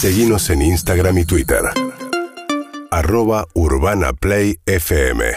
Seguimos en Instagram y Twitter. Arroba Urbana Play FM.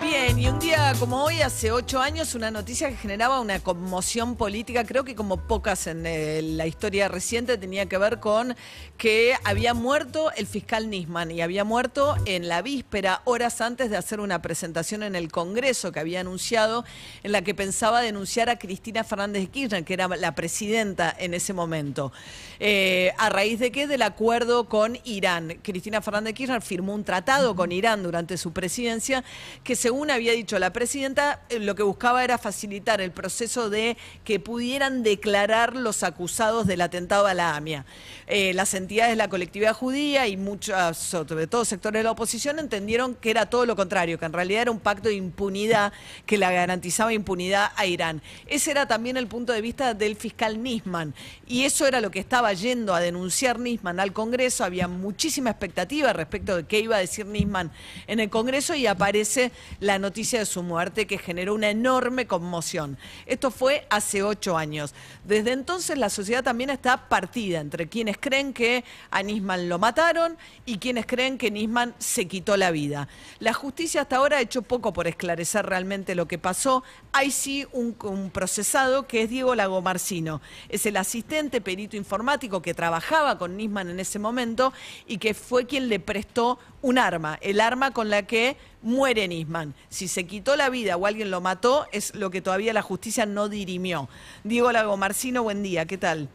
Bien, y un día como hoy, hace ocho años, una noticia que generaba una conmoción política, creo que como pocas en eh, la historia reciente, tenía que ver con que había muerto el fiscal Nisman y había muerto en la víspera, horas antes de hacer una presentación en el Congreso que había anunciado, en la que pensaba denunciar a Cristina Fernández de Kirchner, que era la presidenta en ese momento. Eh, ¿A raíz de qué? Del acuerdo con Irán. Cristina Fernández de Kirchner firmó un tratado con Irán durante su presidencia que según había dicho la presidenta, eh, lo que buscaba era facilitar el proceso de que pudieran declarar los acusados del atentado a la AMIA. Eh, las entidades de la colectividad judía y muchas, sobre todo sectores de la oposición, entendieron que era todo lo contrario, que en realidad era un pacto de impunidad que le garantizaba impunidad a Irán. Ese era también el punto de vista del fiscal Nisman. Y eso era lo que estaba yendo a denunciar Nisman al Congreso. Había muchísima expectativa respecto de qué iba a decir Nisman en el Congreso y aparece la noticia de su muerte que generó una enorme conmoción. Esto fue hace ocho años. Desde entonces la sociedad también está partida entre quienes creen que a Nisman lo mataron y quienes creen que Nisman se quitó la vida. La justicia hasta ahora ha hecho poco por esclarecer realmente lo que pasó. Hay sí un, un procesado que es Diego Lagomarcino. Es el asistente perito informático que trabajaba con Nisman en ese momento y que fue quien le prestó un arma, el arma con la que muere Nisman. Si se quitó la vida o alguien lo mató, es lo que todavía la justicia no dirimió. Diego Lagomarcino, buen día, ¿qué tal?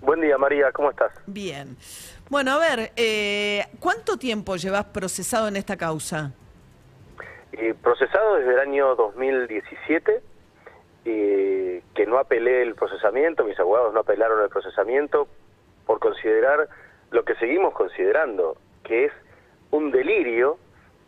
Buen día, María, ¿cómo estás? Bien. Bueno, a ver, eh, ¿cuánto tiempo llevas procesado en esta causa? Eh, procesado desde el año 2017, eh, que no apelé el procesamiento, mis abogados no apelaron el procesamiento por considerar lo que seguimos considerando, que es un delirio,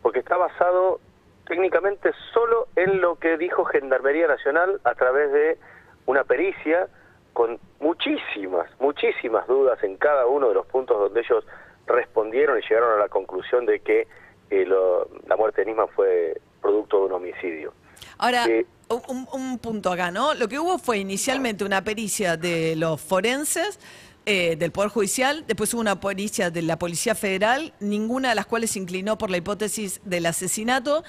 porque está basado técnicamente solo en lo que dijo Gendarmería Nacional a través de una pericia con muchísimas, muchísimas dudas en cada uno de los puntos donde ellos respondieron y llegaron a la conclusión de que eh, lo, la muerte de Nisman fue producto de un homicidio. Ahora, eh, un, un, punto acá, ¿no? Lo que hubo fue inicialmente una pericia de los forenses eh, del Poder Judicial, después hubo una pericia de la Policía Federal, ninguna de las cuales se inclinó por la hipótesis del asesinato,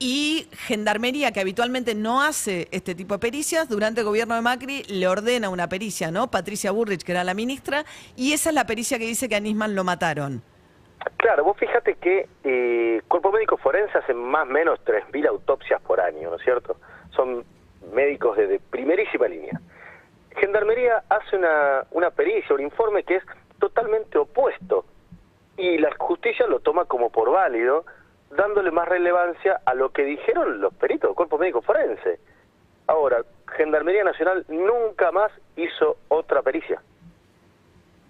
y Gendarmería, que habitualmente no hace este tipo de pericias, durante el gobierno de Macri le ordena una pericia, ¿no? Patricia Burrich, que era la ministra, y esa es la pericia que dice que a Nisman lo mataron. Claro, vos fíjate que eh, Cuerpo Médico Forense hace más o menos 3.000 autopsias por año, ¿no es cierto? Son médicos de, de primerísima línea. Gendarmería hace una, una pericia, un informe que es totalmente opuesto y la justicia lo toma como por válido, dándole más relevancia a lo que dijeron los peritos del Cuerpo Médico Forense. Ahora, Gendarmería Nacional nunca más hizo otra pericia.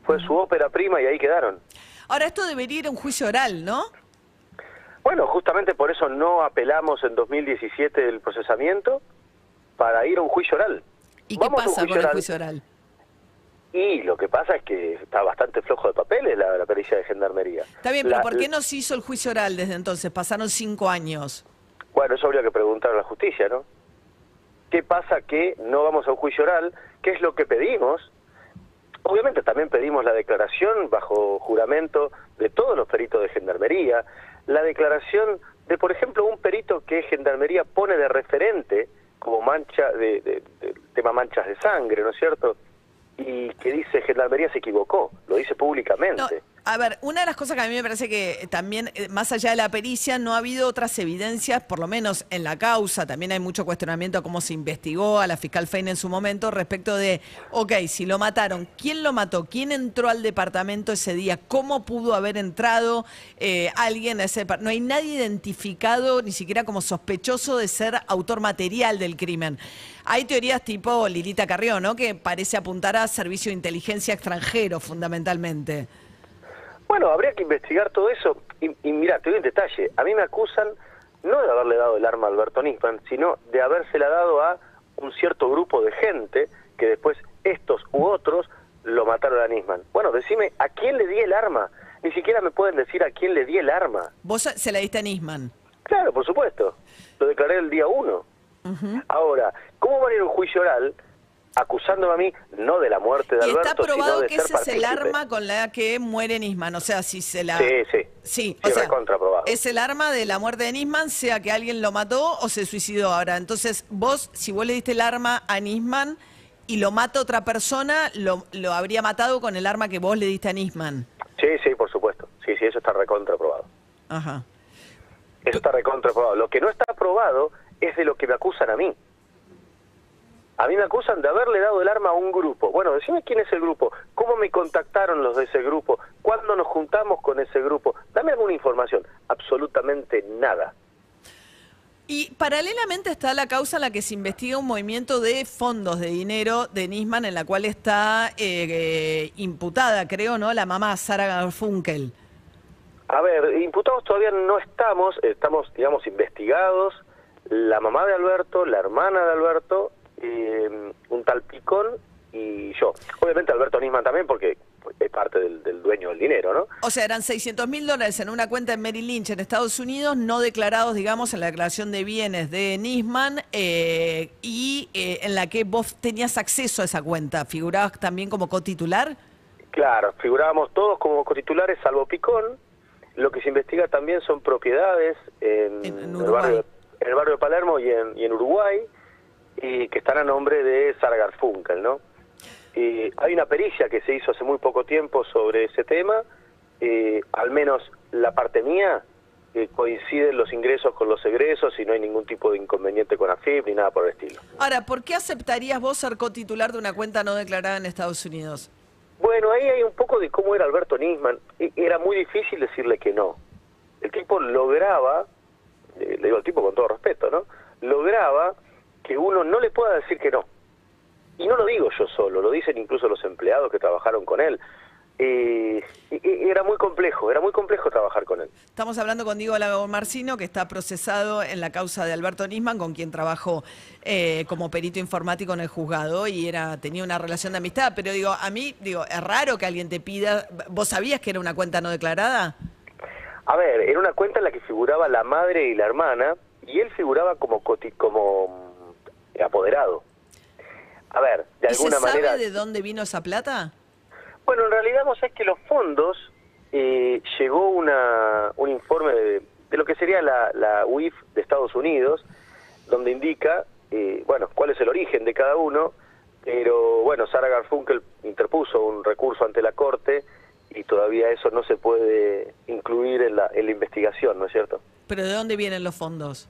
Fue su ópera prima y ahí quedaron. Ahora, esto debería ir a un juicio oral, ¿no? Bueno, justamente por eso no apelamos en 2017 el procesamiento para ir a un juicio oral. ¿Y qué pasa con el juicio oral? Y lo que pasa es que está bastante flojo de papeles la, la pericia de gendarmería. Está bien, pero ¿por qué no se hizo el juicio oral desde entonces? Pasaron cinco años. Bueno, eso habría que preguntar a la justicia, ¿no? ¿Qué pasa que no vamos a un juicio oral? ¿Qué es lo que pedimos? Obviamente también pedimos la declaración bajo juramento de todos los peritos de gendarmería, la declaración de, por ejemplo, un perito que gendarmería pone de referente como mancha de, de, de, tema manchas de sangre, ¿no es cierto? Y que dice Gendarmería se equivocó, lo dice públicamente. A ver, una de las cosas que a mí me parece que también, eh, más allá de la pericia, no ha habido otras evidencias, por lo menos en la causa, también hay mucho cuestionamiento a cómo se investigó a la fiscal Fein en su momento respecto de, ok, si lo mataron, ¿quién lo mató? ¿Quién entró al departamento ese día? ¿Cómo pudo haber entrado eh, alguien a ese departamento? No hay nadie identificado, ni siquiera como sospechoso de ser autor material del crimen. Hay teorías tipo Lilita Carrió, ¿no? Que parece apuntar a servicio de inteligencia extranjero, fundamentalmente. Bueno, habría que investigar todo eso. Y, y mira, te doy un detalle. A mí me acusan no de haberle dado el arma a Alberto Nisman, sino de habérsela dado a un cierto grupo de gente que después estos u otros lo mataron a Nisman. Bueno, decime, ¿a quién le di el arma? Ni siquiera me pueden decir a quién le di el arma. ¿Vos se la diste a Nisman? Claro, por supuesto. Lo declaré el día uno. Uh -huh. Ahora, ¿cómo va a ir un juicio oral acusándome a mí no de la muerte de y Alberto, está probado sino de que ser ese es el arma con la que muere Nisman, o sea, si se la... Sí, sí. Sí, Sí, o sea, es el arma de la muerte de Nisman, sea que alguien lo mató o se suicidó ahora. Entonces, vos, si vos le diste el arma a Nisman y lo mata otra persona, lo, lo habría matado con el arma que vos le diste a Nisman. Sí, sí, por supuesto. Sí, sí, eso está recontraprobado. Ajá. Eso está recontraprobado. Lo que no está aprobado es de lo que me acusan a mí. A mí me acusan de haberle dado el arma a un grupo. Bueno, decime quién es el grupo, cómo me contactaron los de ese grupo, cuándo nos juntamos con ese grupo. Dame alguna información. Absolutamente nada. Y paralelamente está la causa en la que se investiga un movimiento de fondos de dinero de Nisman, en la cual está eh, eh, imputada, creo, ¿no? La mamá Sara Garfunkel. A ver, imputados todavía no estamos, estamos, digamos, investigados. La mamá de Alberto, la hermana de Alberto, eh, un tal Picón y yo. Obviamente Alberto Nisman también porque es parte del, del dueño del dinero, ¿no? O sea, eran 600 mil dólares en una cuenta en Merrill Lynch en Estados Unidos, no declarados, digamos, en la declaración de bienes de Nisman eh, y eh, en la que vos tenías acceso a esa cuenta. ¿Figurabas también como cotitular? Claro, figurábamos todos como cotitulares salvo Picón. Lo que se investiga también son propiedades en, En- en el, barrio, en el barrio de Palermo y en, y en Uruguay, y que están a nombre de Sara Garfunkel, ¿no? Y hay una pericia que se hizo hace muy poco tiempo sobre ese tema, eh, al menos la parte mía, eh, coinciden los ingresos con los egresos y no hay ningún tipo de inconveniente con AFIP ni nada por el estilo. Ahora, ¿por qué aceptarías vos ser cotitular de una cuenta no declarada en Estados Unidos? Bueno, ahí hay un poco de cómo era Alberto Nisman. E- Era muy difícil decirle que no. El tipo lograba, eh, le digo al tipo con todo respeto, ¿no? Lograba que uno no le pueda decir que no. Y no lo digo yo solo, lo dicen incluso los empleados que trabajaron con él. Eh, era muy complejo, era muy complejo trabajar con él. Estamos hablando con Diego Lago Marcino, que está procesado en la causa de Alberto Nisman, con quien trabajó eh, como perito informático en el juzgado y era tenía una relación de amistad. Pero digo, a mí, digo, es raro que alguien te pida. ¿Vos sabías que era una cuenta no declarada? A ver, era una cuenta en la que figuraba la madre y la hermana, y él figuraba como mm, apoderado. A ver, de ¿Y se alguna sabe manera... de dónde vino esa plata? Bueno, en realidad vos sabés que los fondos, eh, llegó una, un informe de, de lo que sería la, la UIF de Estados Unidos, donde indica, eh, bueno, cuál es el origen de cada uno, pero bueno, Sara Garfunkel interpuso un recurso ante la Corte y todavía eso no se puede incluir en la, en la investigación, ¿no es cierto? ¿Pero de dónde vienen los fondos?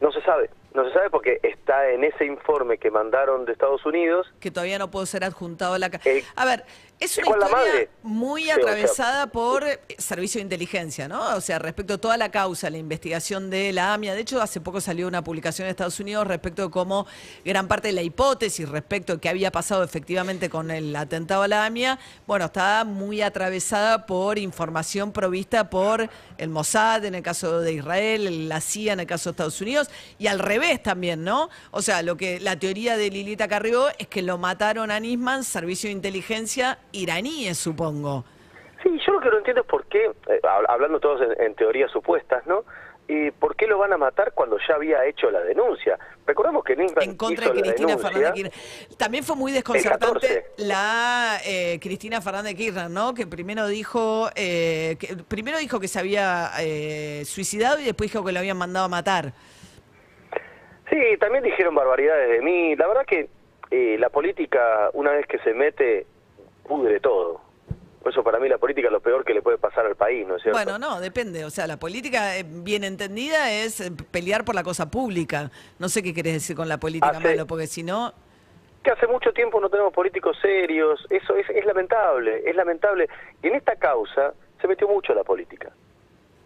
No se sabe, no se sabe porque está en ese informe que mandaron de Estados Unidos. Que todavía no puedo ser adjuntado a la... a ver, es una ¿cuál la historia madre? muy Sí, o sea- atravesada por eh, servicio de inteligencia, ¿no? O sea, respecto a toda la causa, la investigación de la AMIA. De hecho, hace poco salió una publicación en Estados Unidos respecto de cómo gran parte de la hipótesis respecto a qué había pasado efectivamente con el atentado a la AMIA, bueno, está muy atravesada por información provista por el Mossad en el caso de Israel, la CIA en el caso de Estados Unidos, y al revés también, ¿no? O sea, lo que la teoría de Lilita Carrió es que lo mataron a Nisman, servicio de inteligencia iraníes, supongo. Sí, yo lo que no entiendo es por qué, eh, hab- hablando todos en, en teorías supuestas, ¿no? Y ¿Por qué lo van a matar cuando ya había hecho la denuncia? Recordemos que Nisman En contra hizo de Cristina Fernández Kirchner. También fue muy desconcertante 14. la eh, Cristina Fernández Kirchner, ¿no? Que primero dijo, eh, que primero dijo que se había eh, suicidado y después dijo que lo habían mandado a matar. Sí, también dijeron barbaridades de mí. La verdad que eh, la política, una vez que se mete, pudre todo. Por eso para mí la política es lo peor que le puede pasar al país, ¿no es cierto? Bueno, no, depende. O sea, la política eh, bien entendida es eh, pelear por la cosa pública. No sé qué querés decir con la política Hace- malo, porque si no... que hace mucho tiempo no tenemos políticos serios, eso es, es lamentable, es lamentable. Y en esta causa se metió mucho la política.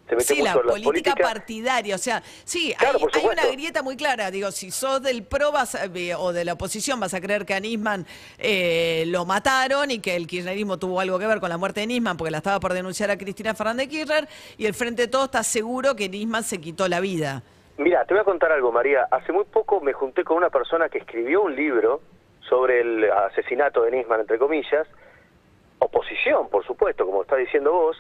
Se Sí, la política partidaria, o sea, sí, Claro, hay, una grieta muy clara, digo, si sos del PRO vas a- eh, o de la oposición vas a creer que a Nisman eh, lo mataron y que el kirchnerismo tuvo algo que ver con la muerte de Nisman porque la estaba por denunciar a Cristina Fernández Kirchner y el Frente de Todos está seguro que Nisman se quitó la vida. Mira, te voy a contar algo, María. Hace muy poco me junté con una persona que escribió un libro sobre el asesinato de Nisman, entre comillas, oposición, por supuesto, como está diciendo vos,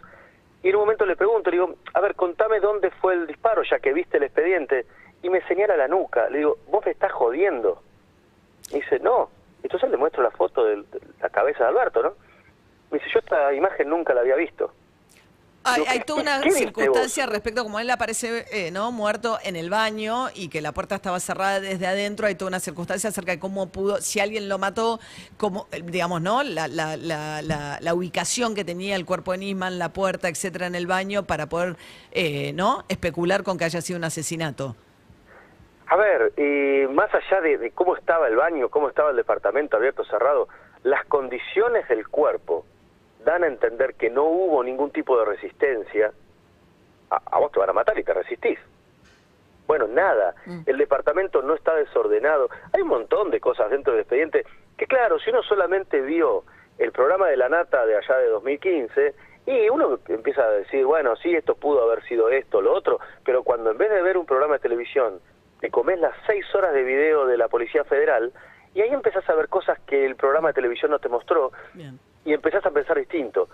y en un momento le pregunto, le digo, a ver, contame dónde fue el disparo, ya que viste el expediente, y me señala la nuca. Le digo, vos me estás jodiendo. Y dice, no, Entonces le muestro la foto de la cabeza de Alberto, ¿no? Me dice, yo esta imagen nunca la había visto. Hay, hay ¿qué- toda una circunstancia respecto a como él aparece, eh, ¿no? Muerto en el baño y que la puerta estaba cerrada desde adentro. Hay toda una circunstancia acerca de cómo pudo, si alguien lo mató, cómo, eh, digamos, ¿no? La, la, la, la, la ubicación que tenía el cuerpo de Nisman, la puerta, etcétera, en el baño para poder, eh, ¿no? Especular con que haya sido un asesinato. A ver, y más allá de, de cómo estaba el baño, cómo estaba el departamento abierto, cerrado, las condiciones del cuerpo dan a entender que no hubo ningún tipo de resistencia. A, a vos te van a matar y te resistís. Bueno, nada. El departamento no está desordenado. Hay un montón de cosas dentro del expediente que, claro, si uno solamente vio el programa de la Nata de allá de 2015, y uno empieza a decir, bueno, sí, esto pudo haber sido esto, lo otro, pero cuando en vez de ver un programa de televisión, te comes las seis horas de video de la Policía Federal, y ahí empezás a ver cosas que el programa de televisión no te mostró, Bien. Y empezás a pensar distinto.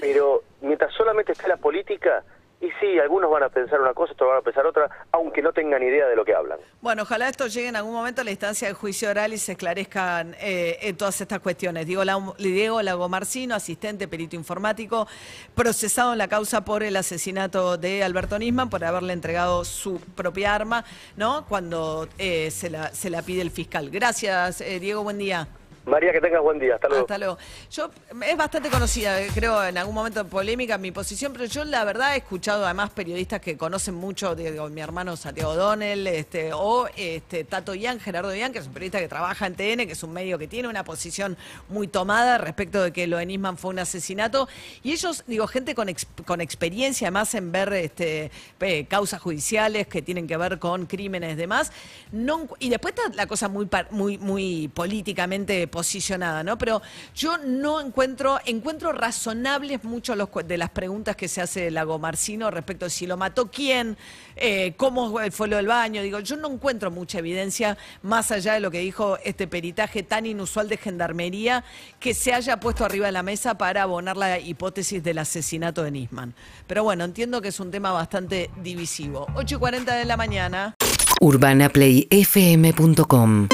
Pero mientras solamente esté la política, y sí, algunos van a pensar una cosa, otros van a pensar otra, aunque no tengan idea de lo que hablan. Bueno, ojalá esto llegue en algún momento a la instancia de juicio oral y se esclarezcan eh, eh, todas estas cuestiones. Diego, La- Diego Lagomarcino, asistente perito informático, procesado en la causa por el asesinato de Alberto Nisman, por haberle entregado su propia arma, ¿no? Cuando eh, se, la, se la pide el fiscal. Gracias, eh, Diego, buen día. María, que tengas buen día. Hasta luego. Hasta luego. Yo, es bastante conocida, creo, en algún momento polémica mi posición, pero yo la verdad he escuchado además periodistas que conocen mucho, digo, mi hermano Santiago Donel, este, o este, Tato Ian, Gerardo Ian, que es un periodista que trabaja en TN, que es un medio que tiene una posición muy tomada respecto de que lo de Nisman fue un asesinato. Y ellos, digo, gente con, con experiencia además en ver este, causas judiciales que tienen que ver con crímenes y demás. No, y después está la cosa muy, muy, muy políticamente posicionada, ¿no? Pero yo no encuentro, encuentro razonables mucho los, cu- de las preguntas que se hace Lago Marcino respecto de si lo mató quién, eh, cómo fue lo del baño. Digo, yo no encuentro mucha evidencia más allá de lo que dijo este peritaje tan inusual de gendarmería que se haya puesto arriba de la mesa para abonar la hipótesis del asesinato de Nisman. Pero bueno, entiendo que es un tema bastante divisivo. 8 y 40 de la mañana. urbanaplayfm.com